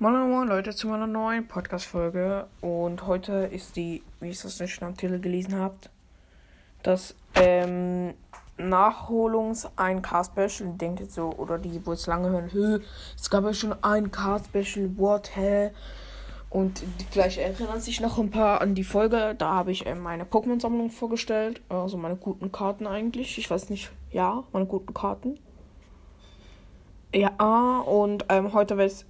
Moin Moin Leute zu meiner neuen Podcast-Folge und heute ist die, wie ich das nicht am Titel gelesen habt, das ähm, Nachholungs 1K-Special. Denkt jetzt so, oder die, wo es lange hören, Hö, es gab ja schon ein K-Special, what, hä? Und vielleicht erinnern sich noch ein paar an die Folge. Da habe ich ähm, meine Pokémon-Sammlung vorgestellt. Also meine guten Karten eigentlich. Ich weiß nicht, ja, meine guten Karten. Ja, und ähm, heute werde ich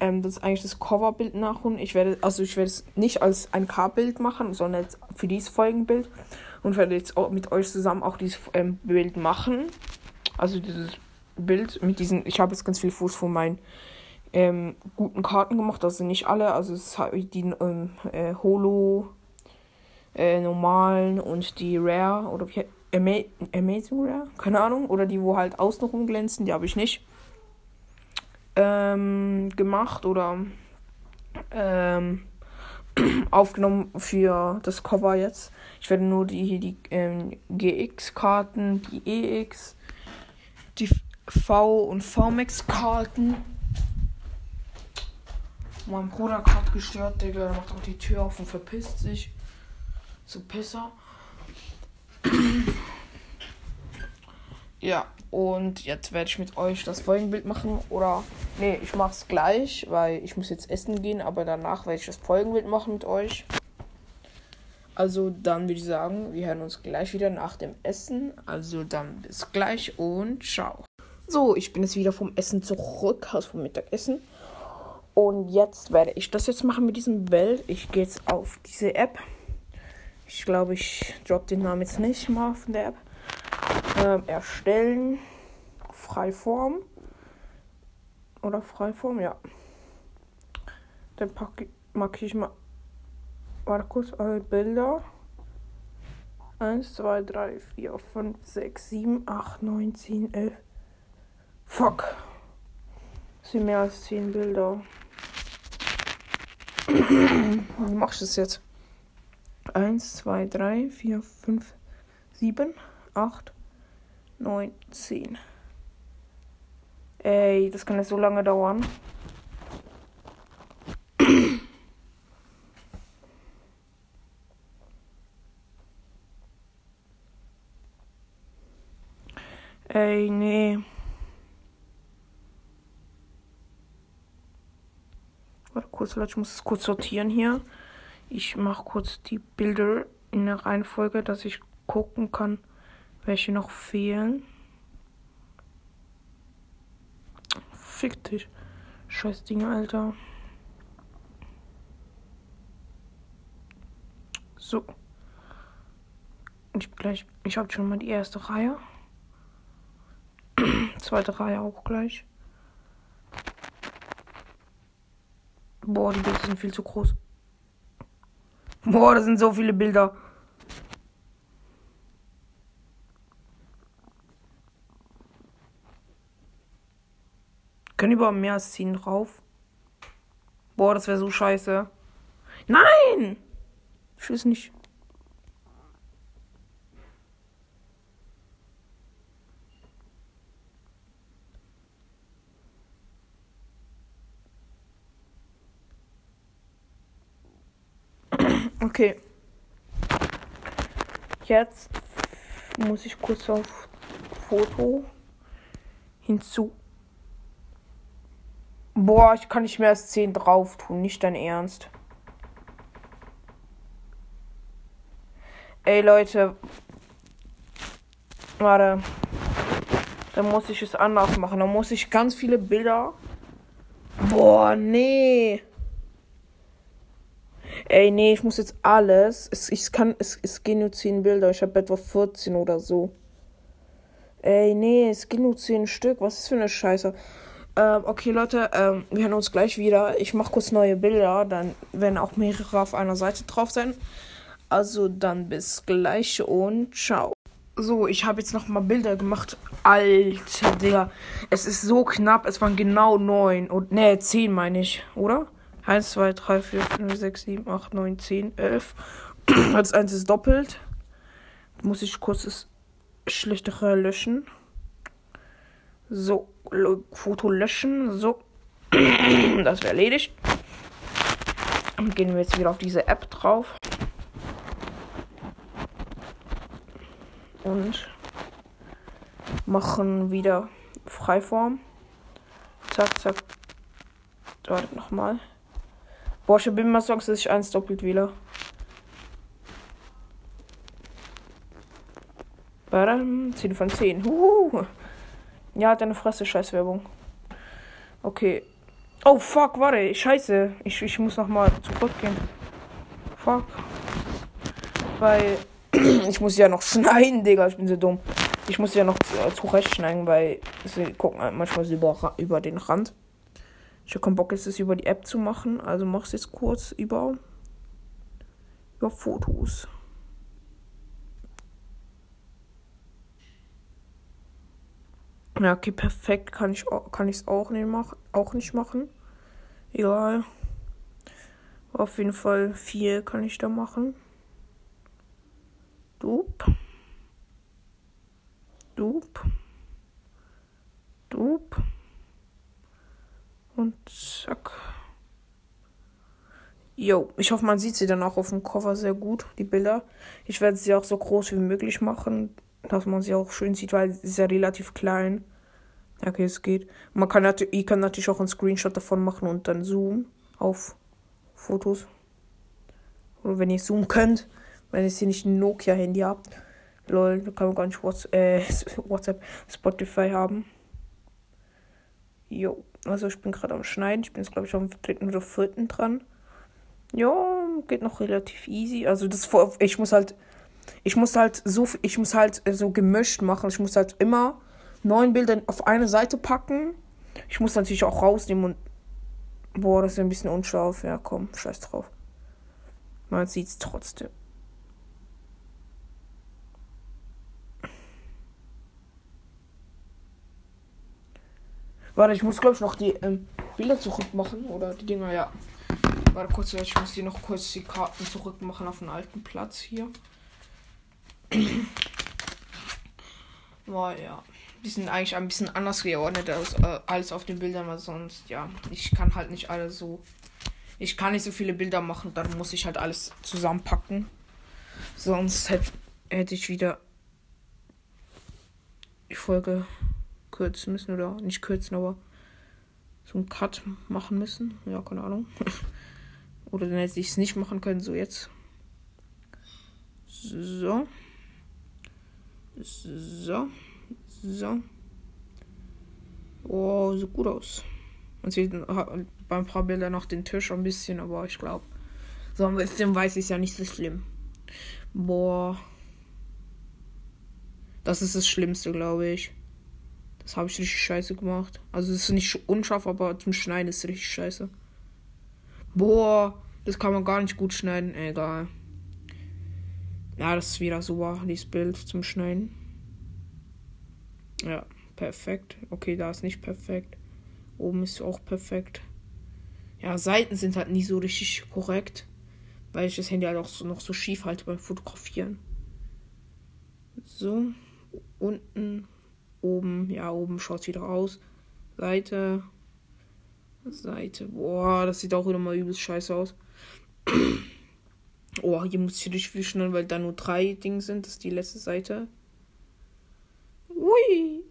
ähm, das eigentlich das Coverbild nachholen. Ich werde, also ich werde es nicht als ein K-Bild machen, sondern jetzt für dieses Folgenbild. Und werde jetzt auch mit euch zusammen auch dieses ähm, Bild machen. Also dieses Bild mit diesen, ich habe jetzt ganz viel Fuß von meinen ähm, guten Karten gemacht, also nicht alle, also es ist halt die ähm, äh, Holo, äh, normalen und die Rare oder wie Ama Amazing Rare, keine Ahnung, oder die, wo halt außenrum glänzen, die habe ich nicht ähm, gemacht oder ähm, aufgenommen für das Cover jetzt. Ich werde nur die die ähm, GX-Karten, die EX, die V und VMAX-Karten. Mein Bruder hat gerade gestört, Digga. Der macht auch die Tür auf und verpisst sich. So Pisser. Ja, und jetzt werde ich mit euch das Folgenbild machen. Oder, nee, ich mache es gleich, weil ich muss jetzt essen gehen. Aber danach werde ich das Folgenbild machen mit euch. Also dann würde ich sagen, wir hören uns gleich wieder nach dem Essen. Also dann bis gleich und ciao. So, ich bin jetzt wieder vom Essen zurück, also vom Mittagessen. Und jetzt werde ich das jetzt machen mit diesem Bild. Ich gehe jetzt auf diese App. Ich glaube, ich drop den Namen jetzt nicht mal von der App ähm, erstellen. Freiform. Oder Freiform, ja. Dann packe, markiere ich mal. Warte kurz, alle Bilder. 1, 2, 3, 4, 5, 6, 7, 8, 9, 10, 11. Fuck. Das sind mehr als 10 Bilder. Wie mach ich das jetzt? 1, 2, 3, 4, 5, 7, 8, 9, 10. Ey, das kann jetzt so lange dauern. Ey, nee. Warte kurz, Leute, ich muss es kurz sortieren hier. Ich mache kurz die Bilder in der Reihenfolge, dass ich gucken kann, welche noch fehlen. Fick dich. Scheiß Ding, Alter. So. Ich gleich. Ich habe schon mal die erste Reihe. Zweite Reihe auch gleich. Boah, die Bilder sind viel zu groß. Boah, das sind so viele Bilder. Können mehr als 10 drauf? Boah, das wäre so scheiße. Nein! Ich weiß nicht. Okay. Jetzt muss ich kurz auf Foto hinzu. Boah, ich kann nicht mehr als 10 drauf tun, nicht dein Ernst. Ey Leute. Warte. Dann muss ich es anders machen. Dann muss ich ganz viele Bilder. Boah, nee. Ey, nee, ich muss jetzt alles. Es, ich kann, es, es gehen nur 10 Bilder. Ich habe etwa 14 oder so. Ey, nee, es gehen nur 10 Stück. Was ist für eine Scheiße? Ähm, okay, Leute, ähm, wir hören uns gleich wieder. Ich mache kurz neue Bilder. Dann werden auch mehrere auf einer Seite drauf sein. Also dann bis gleich und ciao. So, ich habe jetzt nochmal Bilder gemacht. Alter, Digga. Es ist so knapp. Es waren genau neun. Und, ne, zehn meine ich, oder? 1, 2, 3, 4, 5, 6, 7, 8, 9, 10, 11. Das eins ist doppelt. Muss ich kurz das schlechtere löschen. So, Foto löschen. So. das wäre erledigt. Und gehen wir jetzt wieder auf diese App drauf. Und machen wieder Freiform. Zack, zack. Warte nochmal. Boah, ich bin mal Songs, dass ich eins doppelt wähle. Badam, 10 von 10. Huhu. Ja, deine Fresse, Scheißwerbung. Okay. Oh, fuck, warte, scheiße. Ich, ich muss nochmal zurückgehen. Fuck. Weil ich muss ja noch schneiden, Digga. Ich bin so dumm. Ich muss ja noch zurechtschneiden, weil sie gucken halt manchmal über, über den Rand. Ich habe keinen Bock, jetzt das über die App zu machen. Also mach's jetzt kurz über, über Fotos. Ja, okay, perfekt. Kann ich kann es auch nicht machen, auch nicht machen. Egal. Auf jeden Fall vier kann ich da machen. Dup. Dup. Dup. Und zack. Jo, ich hoffe, man sieht sie dann auch auf dem Cover sehr gut, die Bilder. Ich werde sie auch so groß wie möglich machen, dass man sie auch schön sieht, weil sie ist ja relativ klein. Okay, es geht. Man kann natürlich, ich kann natürlich auch einen Screenshot davon machen und dann zoomen auf Fotos. Oder wenn ihr zoomen könnt, wenn ihr nicht ein Nokia-Handy habt. Lol, da kann man gar nicht WhatsApp, äh, WhatsApp Spotify haben. Jo, also ich bin gerade am Schneiden. Ich bin jetzt, glaube ich, am dritten oder vierten dran. Ja, geht noch relativ easy. Also das ich muss halt, ich muss halt so, ich muss halt so gemischt machen. Ich muss halt immer neun Bilder auf eine Seite packen. Ich muss natürlich auch rausnehmen und. Boah, das ist ein bisschen unscharf. Ja, komm, scheiß drauf. Man sieht es trotzdem. Warte, ich muss glaube ich noch die ähm, Bilder zurück machen. Oder die Dinger, ja. Warte kurz, ich muss die noch kurz die Karten zurück machen auf den alten Platz hier. Boah, ja die sind eigentlich ein bisschen anders geordnet als, äh, als auf den Bildern, weil sonst, ja, ich kann halt nicht alles so. Ich kann nicht so viele Bilder machen, dann muss ich halt alles zusammenpacken. Sonst hätte hätt ich wieder die Folge kürzen müssen oder nicht kürzen, aber so einen Cut machen müssen. Ja, keine Ahnung. oder dann hätte ich es nicht machen können, so jetzt. So. So. So. Oh, sieht gut aus. Man sieht beim paar Bildern noch den Tisch ein bisschen, aber ich glaube, so ein bisschen weiß ich ja nicht so schlimm. Boah. Das ist das Schlimmste, glaube ich. Das habe ich richtig scheiße gemacht. Also es ist nicht unscharf, aber zum Schneiden ist es richtig scheiße. Boah, das kann man gar nicht gut schneiden. Egal. Ja, das ist wieder super, dieses Bild zum Schneiden. Ja, perfekt. Okay, da ist nicht perfekt. Oben ist auch perfekt. Ja, Seiten sind halt nie so richtig korrekt. Weil ich das Handy halt auch so, noch so schief halte beim Fotografieren. So. Unten. Oben. Ja, oben schaut es wieder aus. Seite. Seite. Boah, das sieht auch wieder mal übelst scheiße aus. oh, hier muss ich schnell, weil da nur drei Dinge sind. Das ist die letzte Seite. Ui.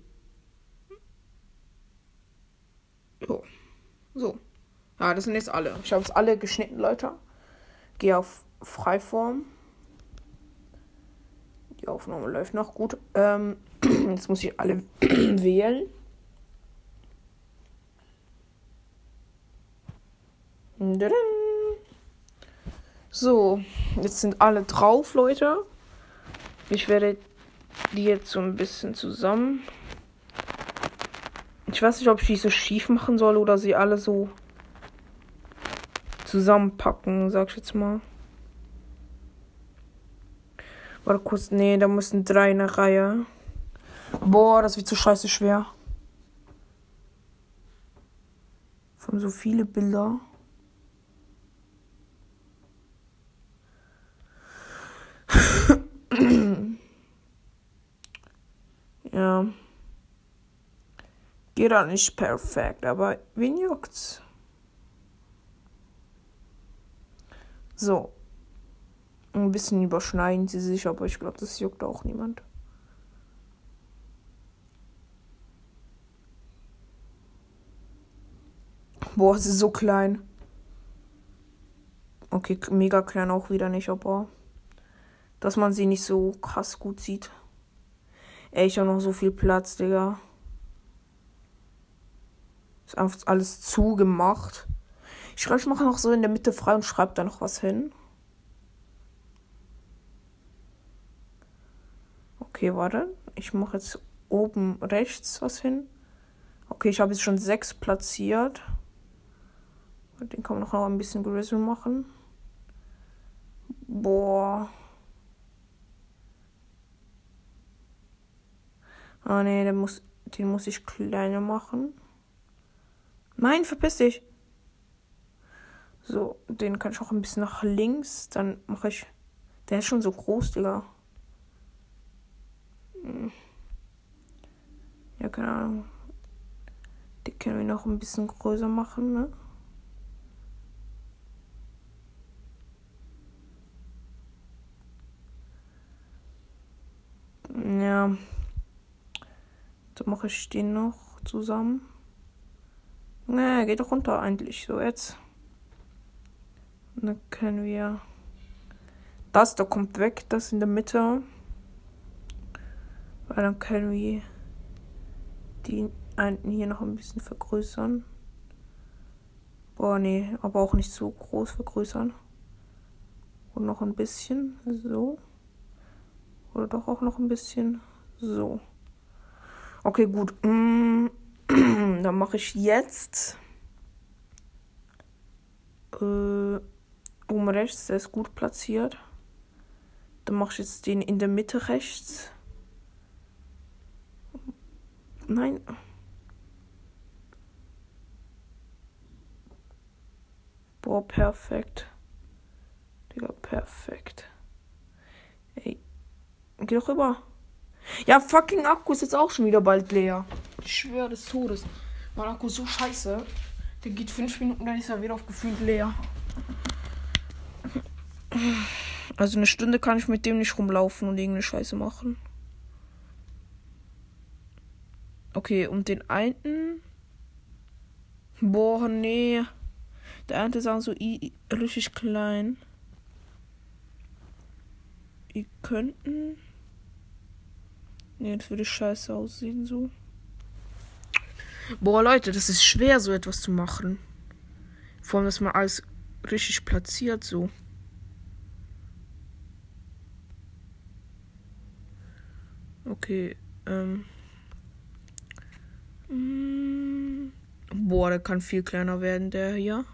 So. So. Ja, das sind jetzt alle. Ich habe es alle geschnitten, Leute. Gehe auf Freiform. Die Aufnahme läuft noch gut. Ähm, jetzt muss ich alle wählen. So, jetzt sind alle drauf, Leute. Ich werde die jetzt so ein bisschen zusammen. Ich weiß nicht, ob ich die so schief machen soll oder sie alle so zusammenpacken, sag ich jetzt mal. Warte kurz, nee, da müssen drei in der Reihe. Boah, das wird so scheiße schwer. Von so viele Bilder. Geht auch nicht perfekt, aber wen juckt's? So. Ein bisschen überschneiden sie sich, aber ich glaube, das juckt auch niemand. Boah, sie ist so klein. Okay, mega klein auch wieder nicht, aber dass man sie nicht so krass gut sieht. Ey, ich habe noch so viel Platz, Digga. Ist einfach alles zugemacht. Ich glaube, ich mache noch so in der Mitte frei und schreibe da noch was hin. Okay, warte. Ich mache jetzt oben rechts was hin. Okay, ich habe jetzt schon sechs platziert. Den kann man noch ein bisschen größer machen. Boah. Ah ne, den muss, den muss ich kleiner machen. Nein, verpiss dich. So, den kann ich auch ein bisschen nach links. Dann mache ich. Der ist schon so groß, Digga. Hm. Ja, keine Ahnung. Die können wir noch ein bisschen größer machen, ne? Ja. Dann mache ich den noch zusammen. Ne, geht doch runter eigentlich. So, jetzt. Und dann können wir. Das da kommt weg, das in der Mitte. Weil dann können wir die einen hier noch ein bisschen vergrößern. Boah, nee, aber auch nicht so groß vergrößern. Und noch ein bisschen. So. Oder doch auch noch ein bisschen so. Okay, gut. Mm, dann mache ich jetzt äh, oben rechts, der ist gut platziert. Dann mache ich jetzt den in der Mitte rechts. Nein. Boah, perfekt. Digga, perfekt. Ey. Geh doch rüber. Ja, fucking Akku ist jetzt auch schon wieder bald leer. Ich schwöre des Todes. Mein Akku ist so scheiße. Der geht fünf Minuten, dann ist er wieder auf gefühlt leer. Also eine Stunde kann ich mit dem nicht rumlaufen und irgendeine Scheiße machen. Okay, und den einen. Boah, nee. Der eine auch so richtig klein. Die könnten. Nee, das würde scheiße aussehen so. Boah, Leute, das ist schwer, so etwas zu machen. Vor allem, dass man alles richtig platziert, so. Okay, ähm. Mm, boah, der kann viel kleiner werden, der hier.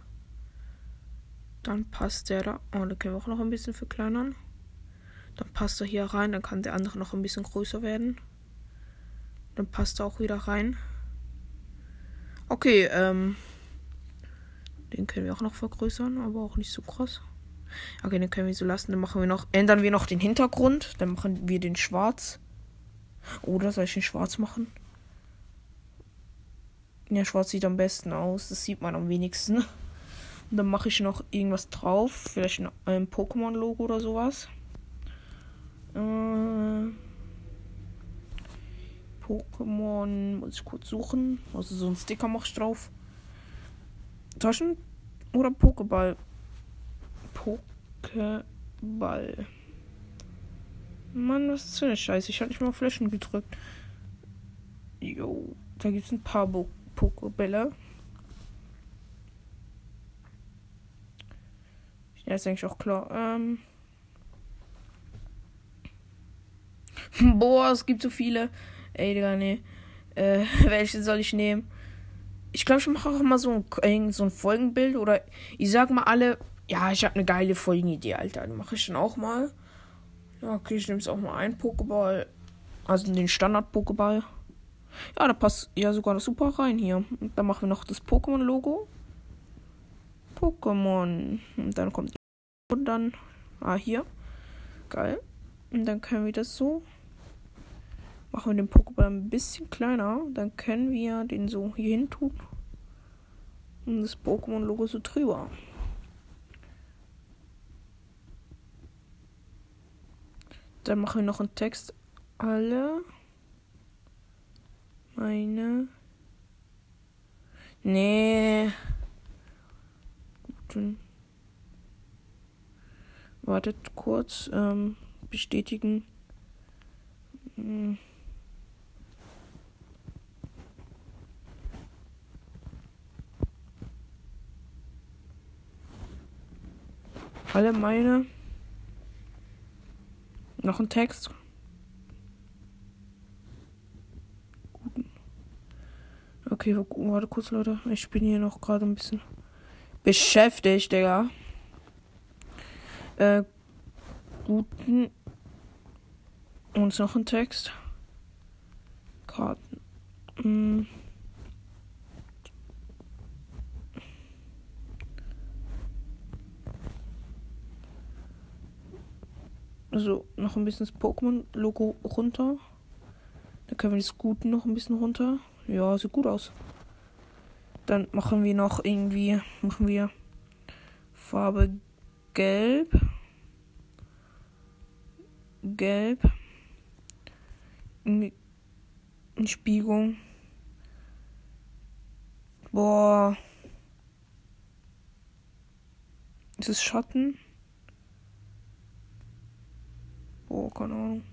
Dann passt der da. Oh, da können wir auch noch ein bisschen verkleinern. Dann passt er hier rein. Dann kann der andere noch ein bisschen größer werden. Dann passt er auch wieder rein. Okay, ähm. Den können wir auch noch vergrößern, aber auch nicht so krass. Okay, den können wir so lassen. Dann machen wir noch, ändern wir noch den Hintergrund. Dann machen wir den schwarz. Oder soll ich den schwarz machen? Ja, schwarz sieht am besten aus. Das sieht man am wenigsten. Und dann mache ich noch irgendwas drauf. Vielleicht ein, Pokémon-Logo oder sowas. Äh, Pokémon muss ich kurz suchen. Also so ein Sticker mache ich drauf. Taschen oder Pokéball? Pokéball. Mann, was ist für eine Scheiße? Ich habe nicht mal Flaschen gedrückt. Jo, da gibt es ein paar Bo Pokébälle. Ja, ist eigentlich auch klar. Ähm. Boah, es gibt so viele. Ey, Digga, nee. Äh, welche soll ich nehmen? Ich glaube, ich mache auch mal so ein, so ein Folgenbild oder ich sag mal alle, ja, ich habe eine geile Folgenidee, Alter. Die mache ich dann auch mal. Ja, okay, ich nehme jetzt auch mal einen Pokéball. Also den Standard-Pokéball. Ja, da passt ja sogar noch super rein hier. Und dann machen wir noch das Pokémon-Logo. Pokémon. Und dann kommt und dann. Ah, hier. Geil. Und dann können wir das so Machen wir den Pokéball ein bisschen kleiner. Dann können wir den so hier hin tun. Und das Pokémon-Logo so drüber. Dann machen wir noch einen Text. Alle meine. Nee. Guten. Wartet kurz. Ähm, bestätigen. Hm. Alle meine. Noch ein Text. Okay, warte kurz, Leute. Ich bin hier noch gerade ein bisschen beschäftigt, Digga. Äh, guten. Und noch ein Text. Karten. Hm. So, noch ein bisschen das Pokémon-Logo runter. Dann können wir das Guten noch ein bisschen runter. Ja, sieht gut aus. Dann machen wir noch irgendwie, machen wir Farbe Gelb. Gelb. In Spiegelung. Boah. Ist es Schatten? Boah, keine Ahnung.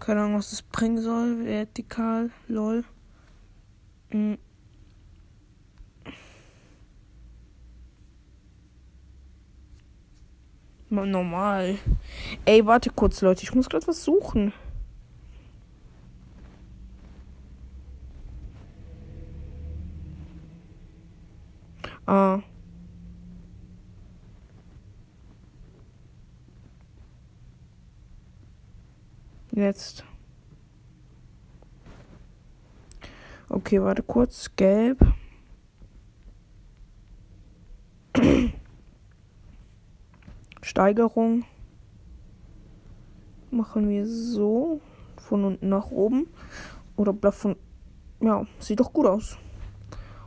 Keine Ahnung, was das bringen soll. Vertikal, lol. Mhm. Normal. Ey, warte kurz, Leute. Ich muss gerade was suchen. Ah. Jetzt. Okay, warte kurz. Gelb. Steigerung. Machen wir so. Von unten nach oben. Oder von. Ja, sieht doch gut aus.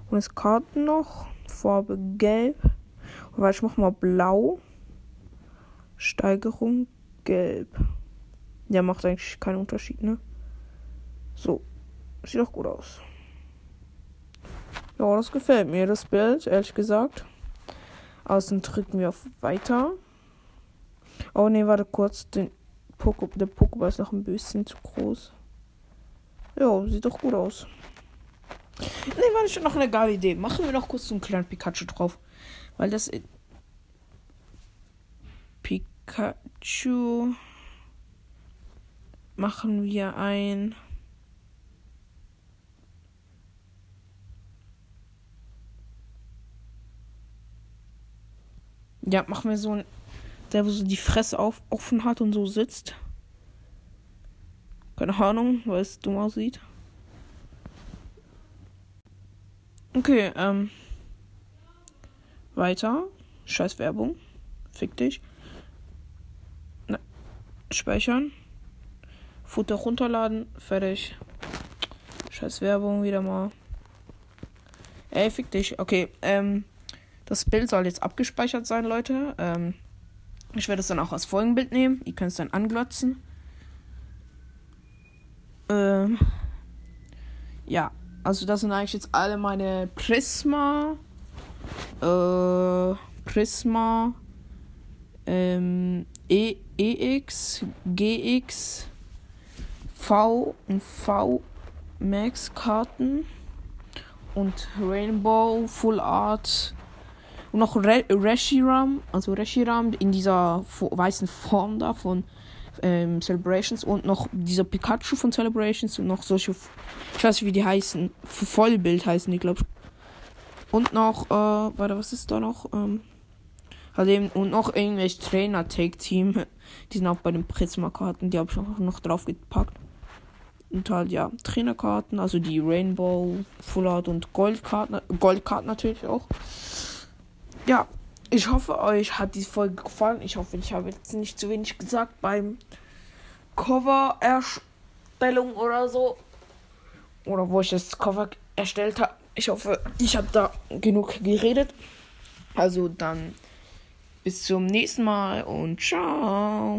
Und jetzt Karten noch. Farbe gelb. Und ich mach mal blau. Steigerung gelb. Ja, macht eigentlich keinen Unterschied, ne? So. Sieht doch gut aus. Ja, das gefällt mir, das Bild, ehrlich gesagt. Außen drücken wir auf Weiter. Oh ne, warte kurz. Den Poko der Pokéball ist noch ein bisschen zu groß. Ja, sieht doch gut aus. Ne, warte, schon noch eine geile Idee. Machen wir noch kurz so einen kleinen Pikachu drauf. Weil das. Pikachu machen wir ein Ja, machen wir so ein der wo so die Fresse auf, offen hat und so sitzt. Keine Ahnung, weil es dumm aussieht. Okay, ähm. Weiter. Scheiß Werbung. Fick dich. Na, speichern. Futter runterladen, fertig. Scheiß Werbung wieder mal. Ey, fick dich. Okay, ähm, das Bild soll jetzt abgespeichert sein, Leute. Ähm, ich werde es dann auch als Folgenbild nehmen. Ihr könnt es dann anglotzen. Ähm, ja, also das sind eigentlich jetzt alle meine Prisma. Äh, Prisma. Ähm, e, EX, GX, V und V Max Karten und Rainbow Full Art und noch Re Reshiram, also Reshiram in dieser weißen Form da von ähm, Celebrations und noch dieser Pikachu von Celebrations und noch solche, ich weiß nicht wie die heißen, Vollbild heißen die glaube ich. Und noch, äh, warte, was ist da noch? Ähm, halt eben, und noch irgendwelche Trainer-Take-Team. Die sind auch bei den Prisma-Karten, die habe ich auch noch drauf gepackt. Und halt, ja, Trainerkarten, also die Rainbow, Full Art und Goldkarten, Goldkarten natürlich auch. Ja, ich hoffe, euch hat die Folge gefallen. Ich hoffe, ich habe jetzt nicht zu wenig gesagt beim Cover-Erstellung oder so. Oder wo ich das Cover erstellt habe. Ich hoffe, ich habe da genug geredet. Also dann bis zum nächsten Mal und ciao.